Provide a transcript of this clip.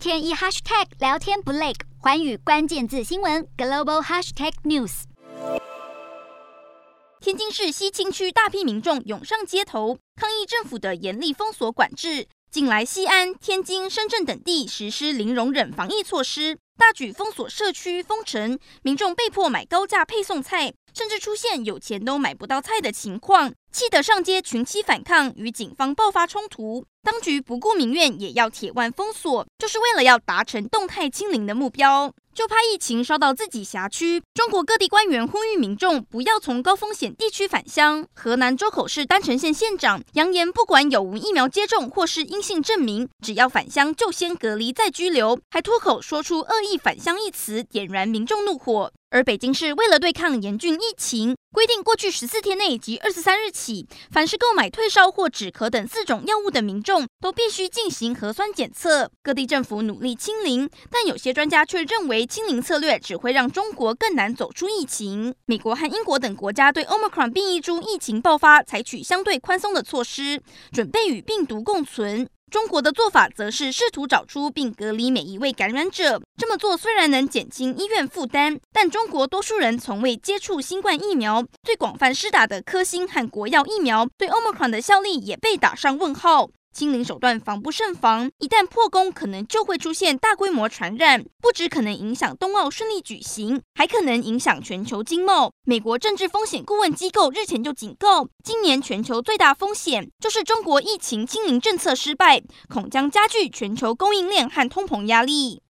天一 hashtag 聊天不累，环宇关键字新闻 global hashtag news。天津市西青区大批民众涌上街头抗议政府的严厉封锁管制。近来，西安、天津、深圳等地实施零容忍防疫措施，大举封锁社区、封城，民众被迫买高价配送菜，甚至出现有钱都买不到菜的情况，气得上街群起反抗，与警方爆发冲突。当局不顾民怨，也要铁腕封锁，就是为了要达成动态清零的目标。就怕疫情烧到自己辖区，中国各地官员呼吁民众不要从高风险地区返乡。河南周口市郸城县县长扬言，不管有无疫苗接种或是阴性证明，只要返乡就先隔离再拘留，还脱口说出“恶意返乡”一词，点燃民众怒火。而北京市为了对抗严峻疫情，规定过去十四天内及二十三日起，凡是购买退烧或止咳等四种药物的民众，都必须进行核酸检测。各地政府努力清零，但有些专家却认为，清零策略只会让中国更难走出疫情。美国和英国等国家对 Omicron 变异株疫情爆发采取相对宽松的措施，准备与病毒共存。中国的做法则是试图找出并隔离每一位感染者。这么做虽然能减轻医院负担，但中国多数人从未接触新冠疫苗，最广泛施打的科兴和国药疫苗对 Omicron 的效力也被打上问号。清零手段防不胜防，一旦破功，可能就会出现大规模传染，不只可能影响冬奥顺利举行，还可能影响全球经贸。美国政治风险顾问机构日前就警告，今年全球最大风险就是中国疫情清零政策失败，恐将加剧全球供应链和通膨压力。